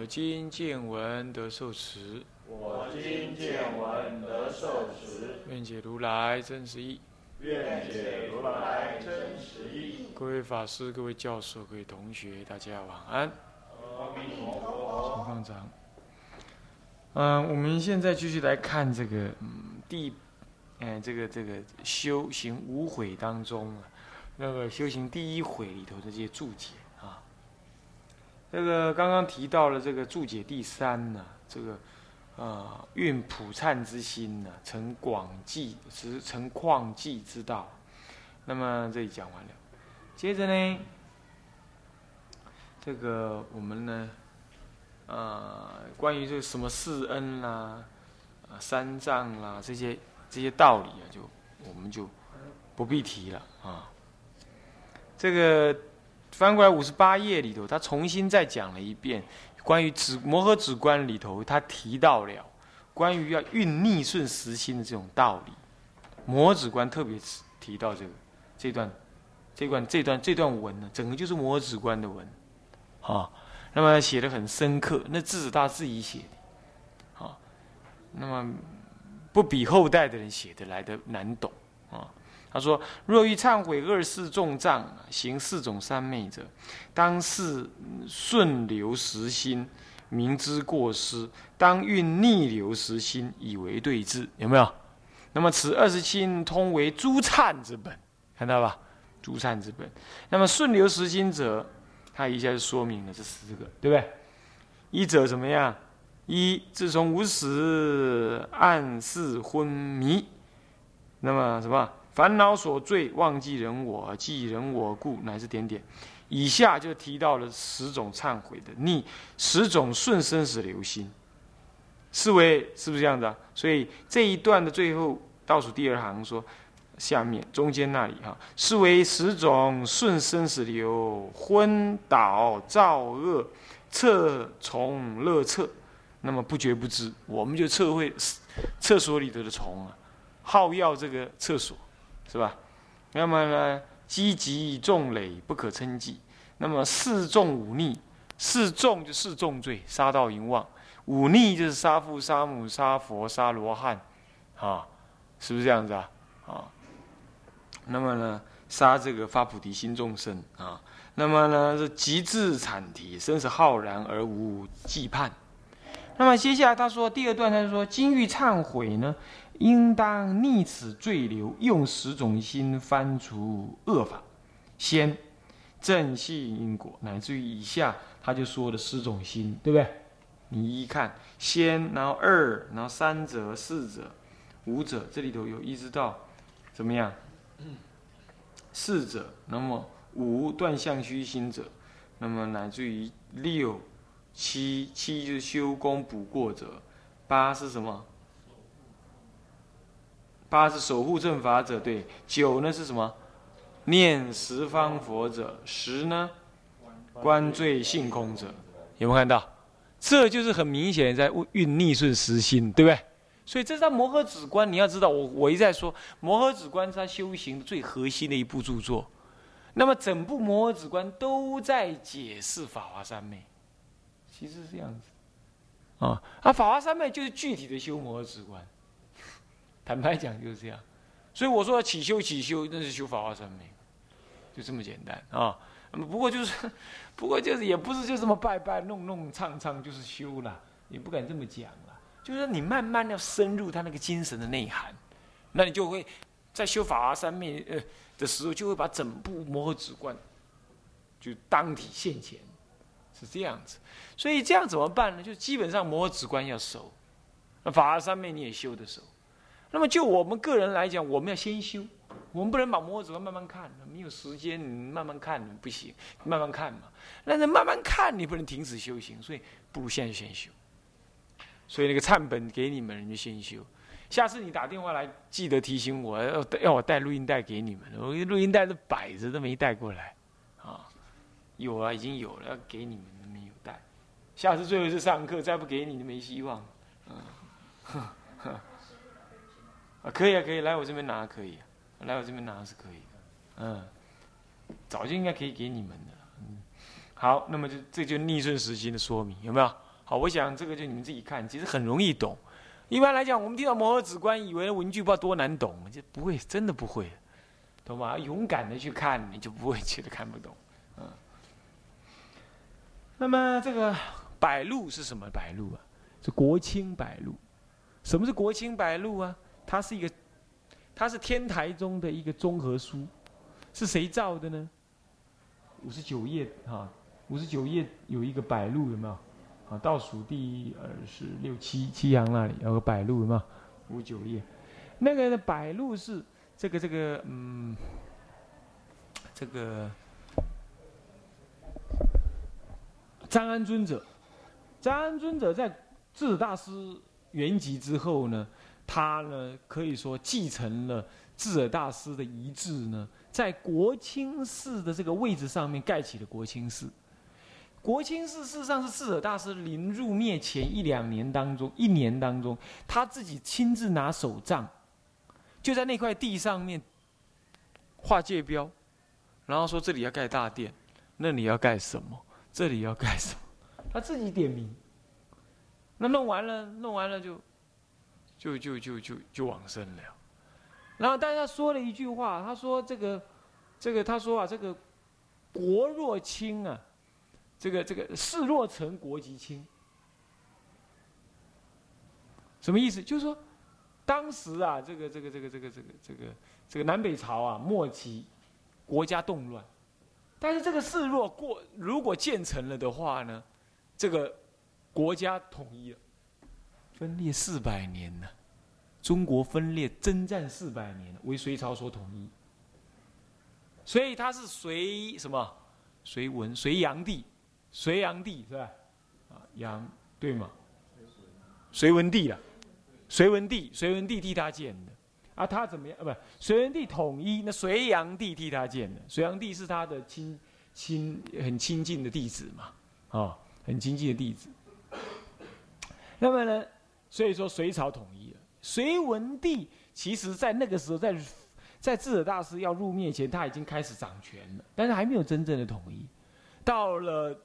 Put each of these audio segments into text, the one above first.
我今见闻得受持，我今见闻得受持，愿解如来真实义。愿解如来真实义。各位法师、各位教授、各位同学，大家晚安。阿弥陀佛。请放掌。嗯，我们现在继续来看这个嗯第，哎这个这个修行无悔当中啊，那个修行第一悔里头的这些注解啊。这个刚刚提到了这个注解第三呢，这个啊运普忏之心呢，成广济实成旷济之道。那么这里讲完了，接着呢，这个我们呢。呃，关于这个什么四恩啦、啊三藏啦这些这些道理啊，就我们就不必提了啊。这个翻过来五十八页里头，他重新再讲了一遍关于指摩诃止观里头，他提到了关于要运逆顺时心的这种道理。摩指观特别提到这个这段这段这段这段文呢，整个就是摩指观的文啊。那么写的很深刻，那字是他自己写的，好，那么不比后代的人写的来的难懂啊。他说：若欲忏悔二世重障，行四种三昧者，当是顺流实心，明知过失；当运逆流实心，以为对治。有没有？那么此二十七通为诸忏之本，看到吧？诸忏之本。那么顺流实心者。他一下就说明了这四个，对不对？一者怎么样？一自从无始暗示昏迷，那么什么烦恼所罪，忘记人我，记人我故，乃至点点。以下就提到了十种忏悔的逆，十种顺生死流心。是为是不是这样子啊？所以这一段的最后倒数第二行说。下面中间那里哈，是为十种顺生死流，昏倒造恶，厕虫乐厕，那么不觉不知，我们就测会厕所里头的虫啊，好药这个厕所，是吧？那么呢，积极重累不可称计。那么四重五逆，四重就四重罪，杀盗淫妄；五逆就是杀父杀母杀佛杀罗汉，啊，是不是这样子啊？啊。那么呢，杀这个发菩提心众生啊，那么呢是极致惨体，生死浩然而无忌盼。那么接下来他说第二段，他说：今欲忏悔呢，应当逆此罪流，用十种心翻除恶法，先正系因果，乃至于以下他就说的十种心，对不对？你一看，先，然后二，然后三者、四者、五者，这里头有一直到怎么样？四者，那么五断相虚心者，那么乃至于六、七，七就是修功补过者，八是什么？八是守护正法者，对。九呢是什么？念十方佛者。十呢？观罪性空者。有没有看到？这就是很明显在运逆顺实心，对不对？所以这张摩诃止观，你要知道，我我一再说，摩诃止观是他修行最核心的一部著作。那么整部摩诃止观都在解释法华三昧，其实是这样子。啊，啊，法华三昧就是具体的修摩诃止观。坦白讲就是这样。所以我说起修起修，那是修法华三昧，就这么简单啊。不过就是，不过就是也不是就这么拜拜弄弄唱唱就是修了，也不敢这么讲了。就是你慢慢要深入他那个精神的内涵，那你就会在修法华三昧呃的时候，就会把整部摩诃止观就当体现前，是这样子。所以这样怎么办呢？就基本上摩诃止观要熟，那法华三昧你也修的熟。那么就我们个人来讲，我们要先修，我们不能把摩诃止观慢慢看，没有时间，你慢慢看不行，慢慢看嘛。那你慢慢看，你不能停止修行，所以不如现在先修。所以那个忏本给你们，你就先修。下次你打电话来，记得提醒我，要要我带录音带给你们。我录音带都摆着，都没带过来，啊，有啊，已经有了，要给你们没有带。下次最后一次上课，再不给你就没希望。嗯，啊，可以啊，可以，来我这边拿可以，来我这边拿是可以的。嗯，早就应该可以给你们的。嗯，好，那么就这就逆顺时心的说明，有没有？好，我想这个就你们自己看，其实很容易懂。一般来讲，我们听到摩诃止观，以为文句不知道多难懂，就不会，真的不会，懂吗？勇敢的去看，你就不会觉得看不懂。嗯。那么这个百录是什么百录啊？是国清百录。什么是国清百录啊？它是一个，它是天台中的一个综合书，是谁造的呢？五十九页哈，五十九页有一个百录，有没有？啊，倒数第二十六七七行那里有个百录嘛，五九页，那个百录是这个这个嗯，这个张安尊者，张安尊者在智者大师圆寂之后呢，他呢可以说继承了智者大师的遗志呢，在国清寺的这个位置上面盖起了国清寺。国清寺事实上是智者大师临入灭前一两年当中，一年当中，他自己亲自拿手杖，就在那块地上面画界标，然后说这里要盖大殿，那里要盖什么，这里要盖什么，他自己点名。那弄完了，弄完了就，就就就就就往生了。然后大家说了一句话，他说这个，这个他说啊，这个国若清啊。这个这个事若成，国即清。什么意思？就是说，当时啊，这个这个这个这个这个这个这个南北朝啊末期，国家动乱，但是这个事若过，如果建成了的话呢，这个国家统一了，分裂四百年呢，中国分裂征战四百年，为隋朝所统一，所以他是隋什么？隋文，隋炀帝。隋炀帝是吧？啊，炀对吗？隋文帝啊，隋文帝，隋文帝替他建的。啊，他怎么样？啊，不，隋文帝统一，那隋炀帝替他建的。隋炀帝是他的亲亲很亲近的弟子嘛，啊，很亲近的弟子。那么呢，所以说隋朝统一了。隋文帝其实在那个时候，在在智者大师要入灭前，他已经开始掌权了，但是还没有真正的统一。到了。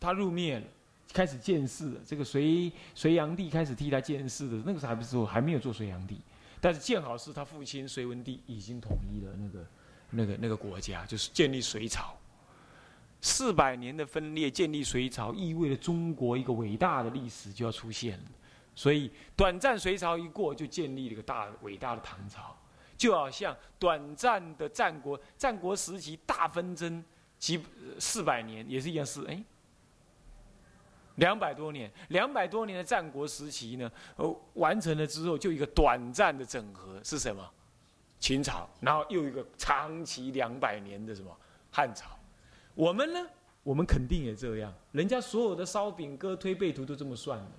他入灭了，开始建世了。这个隋隋炀帝开始替他建世的，那个时候还不是，还没有做隋炀帝。但是建好是他父亲隋文帝已经统一了那个那个那个国家，就是建立隋朝。四百年的分裂，建立隋朝，意味着中国一个伟大的历史就要出现了。所以短暂隋朝一过，就建立了一个大伟大的唐朝，就好像短暂的战国战国时期大纷争几四百年也是一样是哎。两百多年，两百多年的战国时期呢，呃，完成了之后，就一个短暂的整合是什么？秦朝，然后又一个长期两百年的什么汉朝？我们呢？我们肯定也这样。人家所有的烧饼歌推背图都这么算的。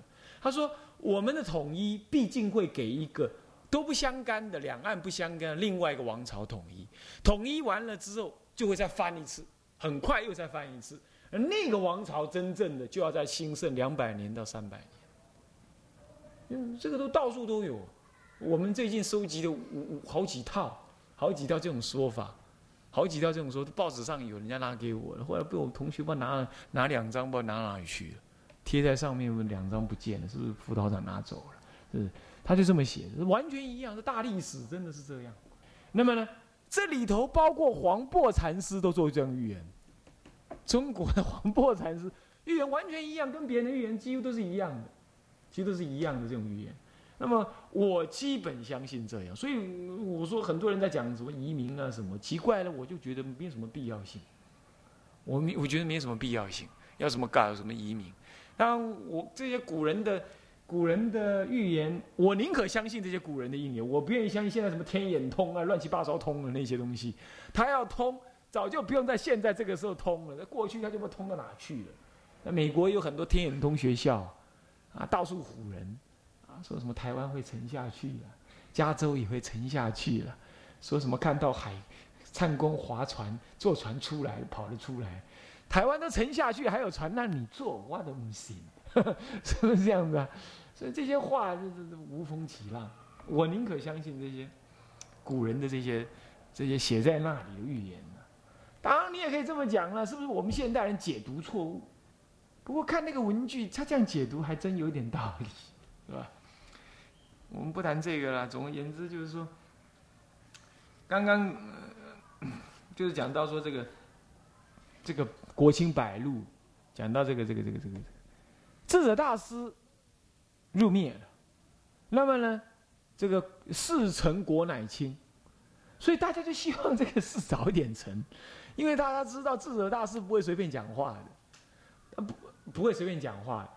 他说，我们的统一毕竟会给一个都不相干的两岸不相干的另外一个王朝统一，统一完了之后就会再翻一次，很快又再翻一次。而那个王朝真正的就要在兴盛两百年到三百年，嗯，这个都到处都有。我们最近收集的五五好几套，好几套这种说法，好几套这种说，报纸上有人家拿给我了，后来被我同学不知道拿拿两张，不知道拿哪里去了，贴在上面，两张不见了，是不是辅导长拿走了？是，他就这么写，完全一样，是大历史，真的是这样。那么呢，这里头包括黄檗禅师都做这样预言。中国的黄檗禅师预言完全一样，跟别人的预言几乎都是一样的，其实都是一样的这种预言。那么我基本相信这样，所以我说很多人在讲什么移民啊什么奇怪了，我就觉得没有什么必要性。我没我觉得没什么必要性，要什么搞什么移民。当，我这些古人的古人的预言，我宁可相信这些古人的预言，我不愿意相信现在什么天眼通啊、乱七八糟通的那些东西。他要通，早就不用在现在这个时候通了。那过去他就不通到哪去了？那美国有很多天眼通学校，啊，到处唬人，啊，说什么台湾会沉下去了，加州也会沉下去了，说什么看到海灿公划船坐船出来跑了出来，台湾都沉下去，还有船让你坐，我都不信，是不是这样子啊？所以这些话就是无风起浪。我宁可相信这些古人的这些这些写在那里的预言呢。当然，你也可以这么讲了，是不是？我们现代人解读错误。不过看那个文句，他这样解读还真有点道理，是吧？我们不谈这个了。总而言之，就是说，刚刚就是讲到说这个这个国清百路，讲到这个这个这个这个智者大师。入灭了，那么呢，这个事成国乃清，所以大家就希望这个事早一点成，因为大家知道智者大师不会随便讲话的，不不会随便讲话。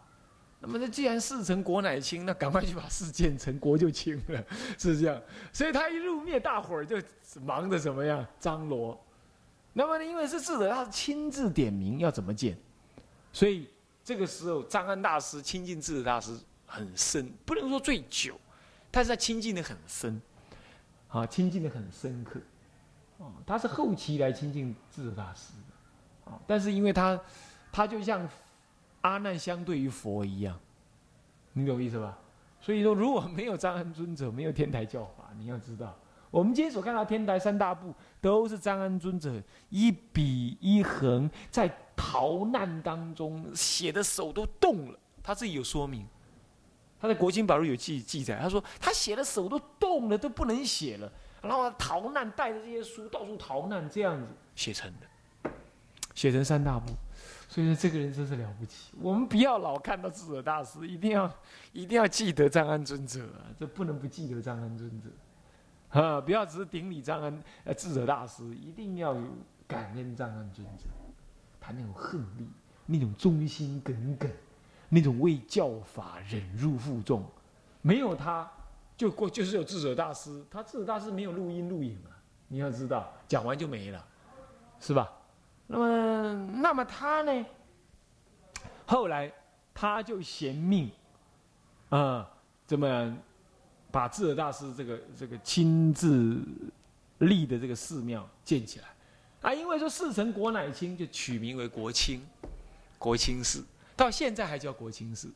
那么，那既然事成国乃清，那赶快去把事建成，国就清了，是这样。所以他一入灭，大伙儿就忙着怎么样张罗。那么呢，因为是智者他亲自点名要怎么建，所以这个时候张安大师亲近智者大师。很深，不能说最久，但是他亲近的很深，啊，亲近的很深刻，啊，他是后期来亲近智者大师的，啊，但是因为他，他就像阿难相对于佛一样，你懂意思吧？所以说，如果没有张安尊者，没有天台教法，你要知道，我们今天所看到天台三大部，都是张安尊者一笔一横在逃难当中写的手都动了，他自己有说明。他在《国经宝录》有记记载，他说他写的手都动了，都不能写了，然后逃难，带着这些书到处逃难，这样子写成的，写成三大部。所以说这个人真是了不起。我们不要老看到智者大师，一定要一定要记得张安尊者，这不能不记得张安尊者啊！不要只是顶礼张安呃智者大师，一定要有感恩张安尊者，他那种恨力，那种忠心耿耿。那种为教法忍辱负重，没有他，就过就是有智者大师。他智者大师没有录音录影啊，你要知道，讲完就没了，是吧？那么，那么他呢？后来他就嫌命，啊，怎么把智者大师这个这个亲自立的这个寺庙建起来？啊，因为说事成国乃清，就取名为国清，国清寺。到现在还叫国清寺。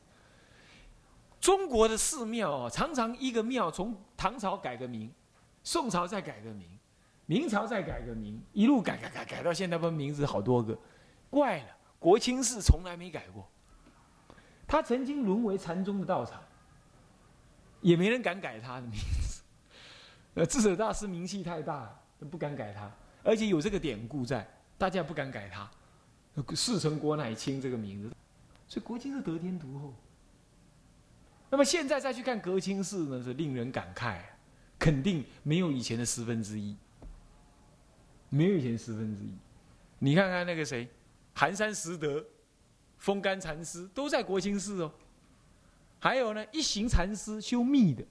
中国的寺庙啊，常常一个庙从唐朝改个名，宋朝再改个名，明朝再改个名，一路改改改改到现在，不名字好多个，怪了。国清寺从来没改过，他曾经沦为禅宗的道场，也没人敢改他的名字。呃，智者大师名气太大，不敢改他，而且有这个典故在，大家不敢改他。事成国乃清这个名字。所以国清是得天独厚。那么现在再去看国清寺呢，是令人感慨，肯定没有以前的十分之一，没有以前十分之一。你看看那个谁，寒山拾得、风干禅师都在国清寺哦。还有呢，一行禅师修密的，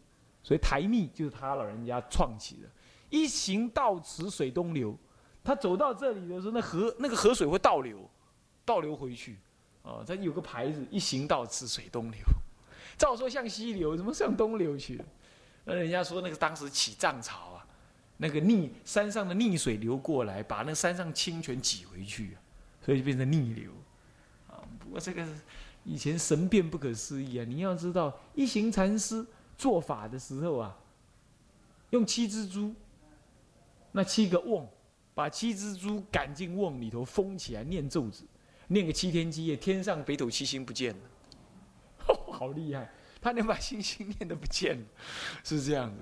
所以台密就是他老人家创起的。一行到此水东流，他走到这里的时候，那河那个河水会倒流，倒流回去。哦，它有个牌子，一行到此水东流。照说向西流，怎么向东流去？那人家说那个当时起涨潮啊，那个逆山上的逆水流过来，把那山上清泉挤回去，所以就变成逆流。啊，不过这个以前神变不可思议啊！你要知道，一行禅师做法的时候啊，用七只猪，那七个瓮，把七只猪赶进瓮里头封起来，念咒子。念个七天七夜，天上北斗七星不见了，哦 好厉害！他能把星星念的不见了，是这样子。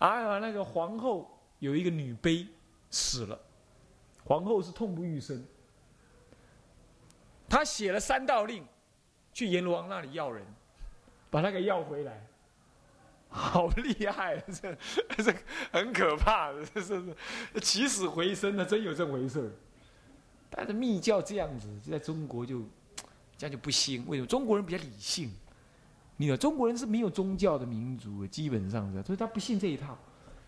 哎呀，那个皇后有一个女卑死了，皇后是痛不欲生，他写了三道令，去阎罗王那里要人，把他给要回来，好厉害！这这很可怕的，这是起死回生的，真有这回事。但是密教这样子，在中国就这样就不兴。为什么？中国人比较理性，你知道中国人是没有宗教的民族，基本上是，所以他不信这一套。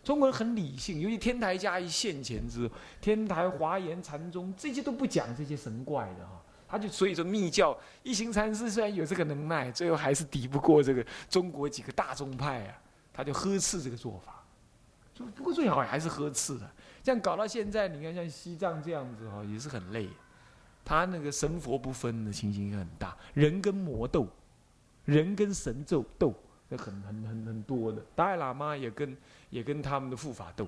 中国人很理性，尤其天台加一现前之后，天台华严禅宗这些都不讲这些神怪的哈。他就所以说密教一行禅师虽然有这个能耐，最后还是抵不过这个中国几个大宗派啊，他就呵斥这个做法。就不过最好还是呵斥的，这样搞到现在，你看像西藏这样子哈，也是很累。他那个神佛不分的情形很大，人跟魔斗，人跟神咒斗，这很很很很多的。达赖喇嘛也跟也跟他们的护法斗。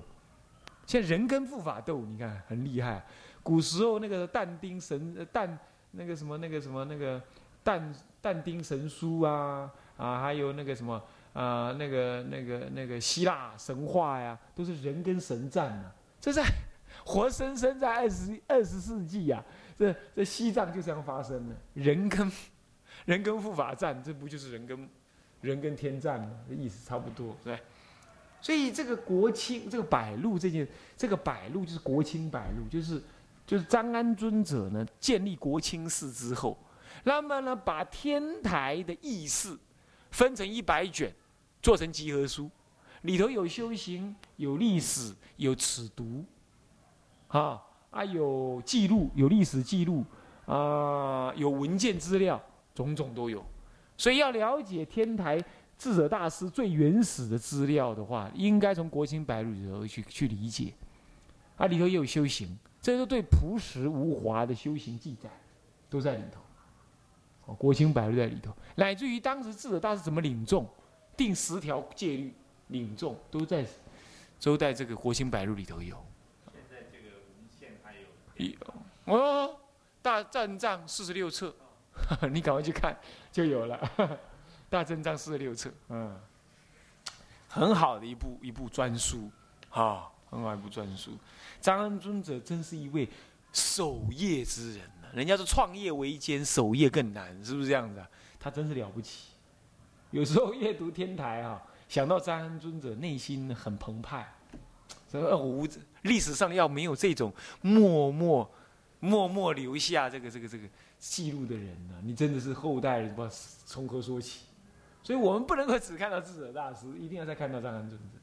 现在人跟护法斗，你看很厉害。古时候那个但丁神但那个什么那个什么那个但但丁神书啊啊，还有那个什么啊那个那个那个希腊神话呀，都是人跟神战呢。这在活生生在二十二十世纪呀。这这西藏就这样发生了，人跟人跟护法战，这不就是人跟人跟天战吗？意思差不多，对。所以这个国清，这个百路这件，这个百路就是国清百路，就是就是张安尊者呢建立国清寺之后，那么呢把天台的意思分成一百卷，做成集合书，里头有修行，有历史，有尺牍，啊。啊，有记录，有历史记录，啊，有文件资料，种种都有。所以要了解天台智者大师最原始的资料的话，应该从国清白录里头去去理解。啊，里头也有修行，这是对朴实无华的修行记载，都在里头。哦，国清白录在里头，乃至于当时智者大师怎么领众，定十条戒律，领众都在，都在这个国清百录里头有。现在这个文献还有哦，大正藏四十六册，你赶快去看就有了。大正藏四十六册，嗯，很好的一部一部专书，哈，很从来不专书。张安尊者真是一位守业之人呢。人家说创业维艰，守业更难，是不是这样子啊？他真是了不起。有时候阅读天台啊，想到张安尊者，内心很澎湃。什么无历史上要没有这种默默默默留下这个这个这个记录的人呢？你真的是后代人，不从何说起？所以我们不能够只看到智者大师，一定要再看到张安尊者，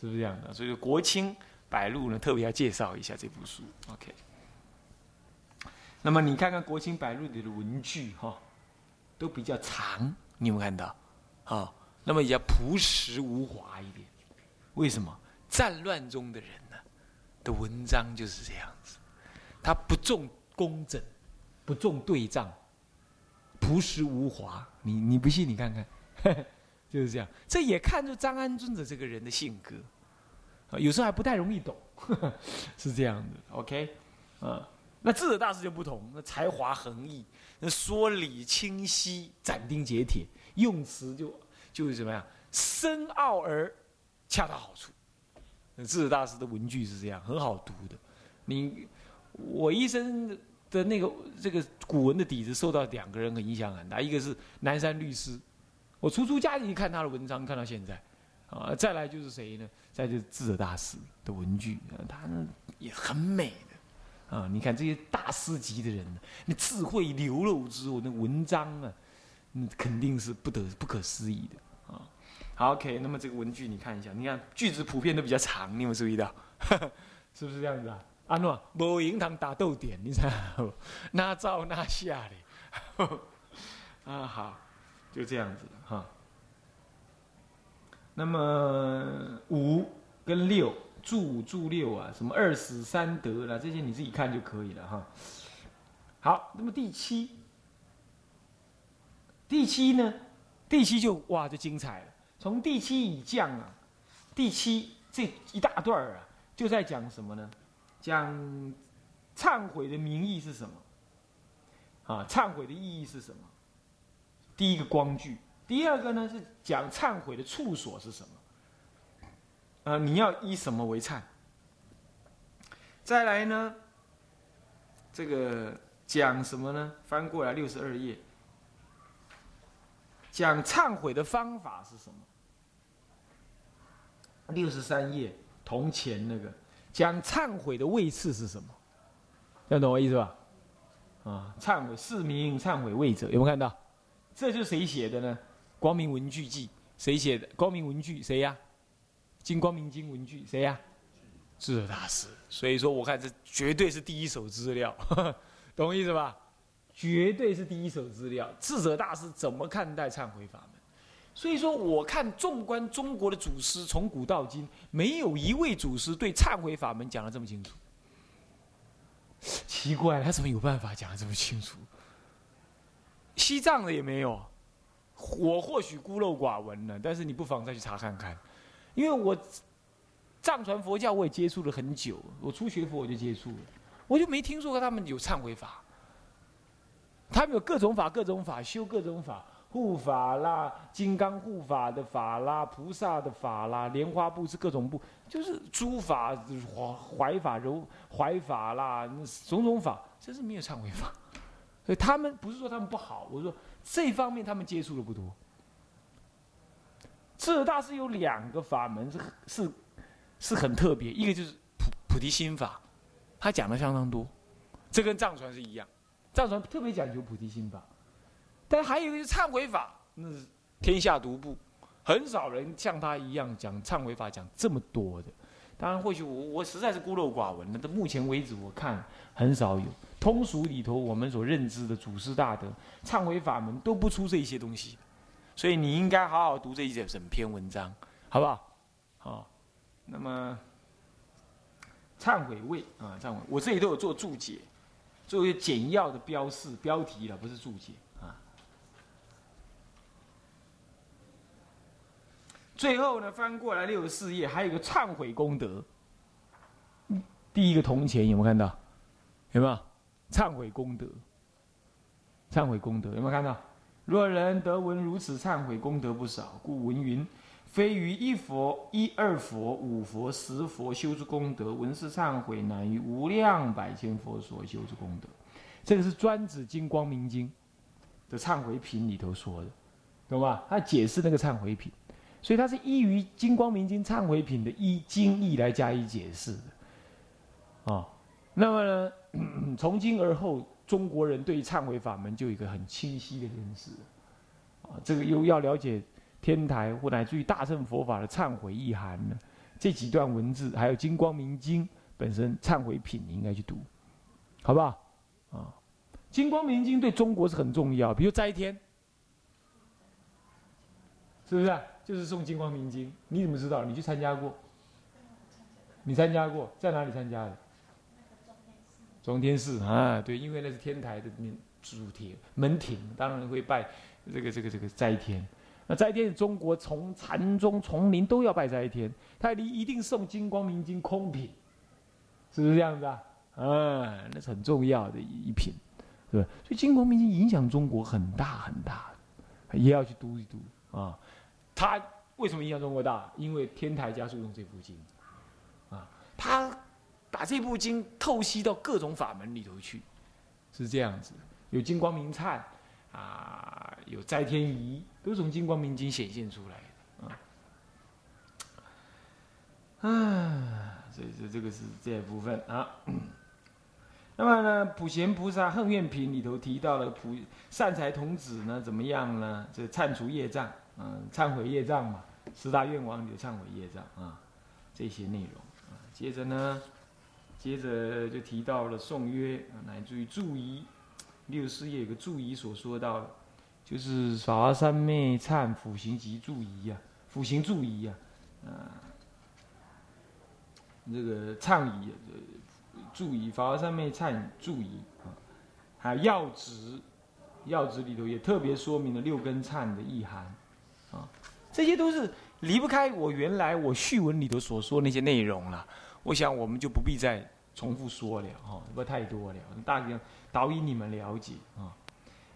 是不是这样的？所以国清白录呢，特别要介绍一下这部书。OK。那么你看看国清白录里的文句哈，都比较长，你有没有看到？啊，那么也较朴实无华一点，为什么？战乱中的人呢，的文章就是这样子，他不重工整，不重对仗，朴实无华。你你不信，你看看，就是这样。这也看出张安尊者这个人的性格，啊，有时候还不太容易懂，是这样的。OK，啊，那智者大师就不同，那才华横溢，那说理清晰，斩钉截铁，用词就就是怎么样，深奥而恰到好处。智者大师的文句是这样，很好读的。你我一生的那个这个古文的底子，受到两个人的影响很大。一个是南山律师，我初出家一看他的文章，看到现在啊。再来就是谁呢？再就是智者大师的文句，他呢也很美的啊。你看这些大师级的人，那智慧流露之后，那文章啊，那肯定是不得不可思议的啊。好，OK，那么这个文句你看一下，你看句子普遍都比较长，你有没有注意到？是不是这样子啊？阿诺，某银行打豆点，你猜，那照那下的，啊好，就这样子哈。那么五跟六，注五注六啊，什么二死三得啦，这些你自己看就可以了哈。好，那么第七，第七呢？第七就哇，就精彩了。从第七以降啊，第七这一大段啊，就在讲什么呢？讲忏悔的名义是什么？啊，忏悔的意义是什么？第一个光句，第二个呢是讲忏悔的处所是什么？啊，你要依什么为忏？再来呢，这个讲什么呢？翻过来六十二页，讲忏悔的方法是什么？六十三页铜钱那个讲忏悔的位次是什么？要懂我意思吧？啊，忏悔四名忏悔位者有没有看到？这就是谁写的呢？光明文具记》谁写的？光明文具谁呀？金光明经文具谁呀？智者大师。所以说，我看这绝对是第一手资料，懂我意思吧？绝对是第一手资料。智者大师怎么看待忏悔法门？所以说，我看纵观中国的祖师，从古到今，没有一位祖师对忏悔法门讲的这么清楚。奇怪，他怎么有办法讲的这么清楚？西藏的也没有，我或许孤陋寡闻了，但是你不妨再去查看看，因为我藏传佛教我也接触了很久，我初学佛我就接触了，我就没听说过他们有忏悔法，他们有各种法，各种法修各种法。护法啦，金刚护法的法啦，菩萨的法啦，莲花布是各种布，就是诸法怀怀法柔怀法啦，种种法，真是没有忏悔法。所以他们不是说他们不好，我说这方面他们接触的不多。智大师有两个法门是是是很特别，一个就是菩菩提心法，他讲的相当多，这跟藏传是一样，藏传特别讲究菩提心法。但还有一个是忏悔法，那是天下独步，很少人像他一样讲忏悔法讲这么多的。当然，或许我我实在是孤陋寡闻了。到目前为止，我看很少有通俗里头我们所认知的祖师大德忏悔法门都不出这一些东西。所以你应该好好读这一整篇文章，好不好？好。那么忏悔位啊，忏悔，我这里都有做注解，做一些简要的标示标题了，不是注解。最后呢，翻过来六十四页，还有个忏悔功德。第一个铜钱有没有看到？有没有？忏悔功德，忏悔功德有没有看到？若人得闻如此忏悔功德不少，故闻云：非于一佛、一二佛、五佛、十佛修之功德，闻是忏悔难于无量百千佛所修之功德。这个是专指《金光明经》的忏悔品里头说的，懂吧？他解释那个忏悔品。所以它是依于《金光明经》忏悔品的依经义来加以解释的，啊，那么呢，从今而后，中国人对忏悔法门就有一个很清晰的认识，啊，这个又要了解天台或乃至于大乘佛法的忏悔意涵呢，这几段文字，还有《金光明经》本身忏悔品，你应该去读，好不好？啊，《金光明经》对中国是很重要，比如斋天，是不是？啊就是诵《金光明经》，你怎么知道？你去参加过？你参加过？在哪里参加的？中天寺啊，对，因为那是天台的主题门庭，当然会拜这个这个这个斋天。那斋天，中国从禅宗从林都要拜斋天，他一一定送《金光明经》空品，是不是这样子啊？啊，那是很重要的一品，是吧？所以《金光明经》影响中国很大很大，也要去读一读啊。他为什么影响中国大？因为天台家书用这部经，啊，他把这部经透析到各种法门里头去，是这样子。有金光明忏，啊，有斋天仪，都从金光明经显现出来的。啊，啊，所以说这个是这一部分啊。那么呢，普贤菩萨恨愿品里头提到了普善财童子呢，怎么样呢？这忏除业障。嗯，忏悔业障嘛，十大愿望里的忏悔业障啊，这些内容啊。接着呢，接着就提到了颂约，乃至于注仪，六十四页有个注仪所说到的，就是法华三昧忏辅行及注仪呀，辅行注仪呀，啊，这个忏仪，注仪法华三昧忏注仪啊，还有要旨，要旨里头也特别说明了六根忏的意涵。这些都是离不开我原来我序文里头所说那些内容了。我想我们就不必再重复说了，哈，不太多了，大概导引你们了解啊。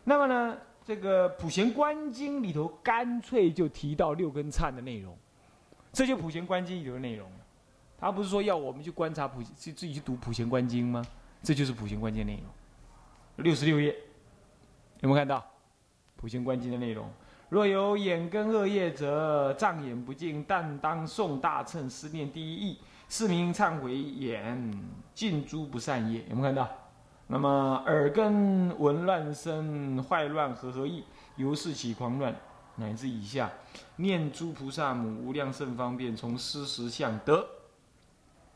那么呢，这个《普贤观经》里头干脆就提到六根忏的内容，这就《普贤观经》里头的内容。他不是说要我们去观察普去自己去读《普贤观经》吗？这就是《普贤观经》内容，六十六页，有没有看到《普贤观经》的内容？若有眼根恶业者，障眼不净，但当诵大乘思念第一义，是名忏悔眼尽诸不善业。有没有看到？那么耳根闻乱声坏乱和合意，由是起狂乱，乃至以下，念诸菩萨母无量圣方便，从思实相得。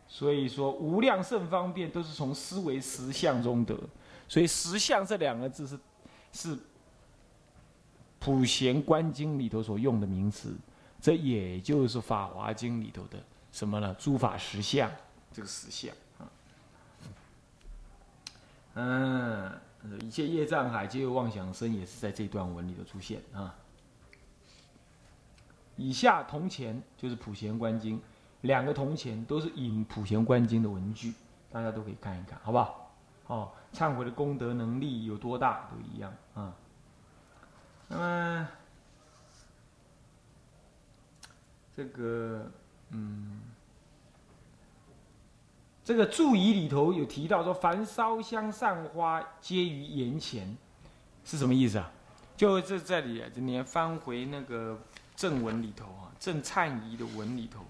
所以说，无量圣方便都是从思维实相中得。所以“实相”这两个字是是普贤观经里头所用的名词，这也就是《法华经》里头的什么呢？诸法实相，这个实相啊。嗯，一切业障海皆有妄想生，也是在这段文里头出现啊。以下铜钱就是《普贤观经》，两个铜钱都是引《普贤观经》的文句，大家都可以看一看，好不好？哦，忏悔的功德能力有多大都一样啊。那么，这个，嗯，这个注仪里头有提到说，凡烧香散花皆于眼前，是什么意思啊？就这这里，你翻回那个正文里头啊，正忏仪的文里头。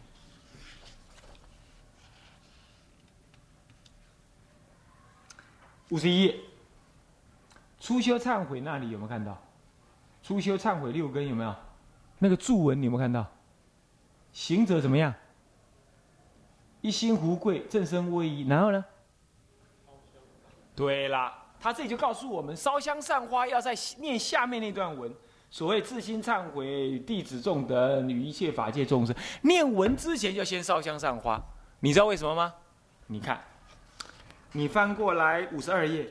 五十一，初修忏悔那里有没有看到？初修忏悔六根有没有？那个注文你有没有看到？行者怎么样？一心无贵，正身威仪，然后呢？对啦，他这里就告诉我们，烧香散花要在念下面那段文，所谓自心忏悔，弟子众等与一切法界众生，念文之前就先烧香散花，你知道为什么吗？你看。你翻过来五十二页，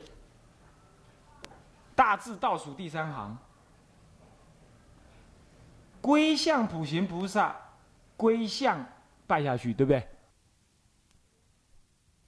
大字倒数第三行，归向普贤菩萨，归向拜下去，对不对？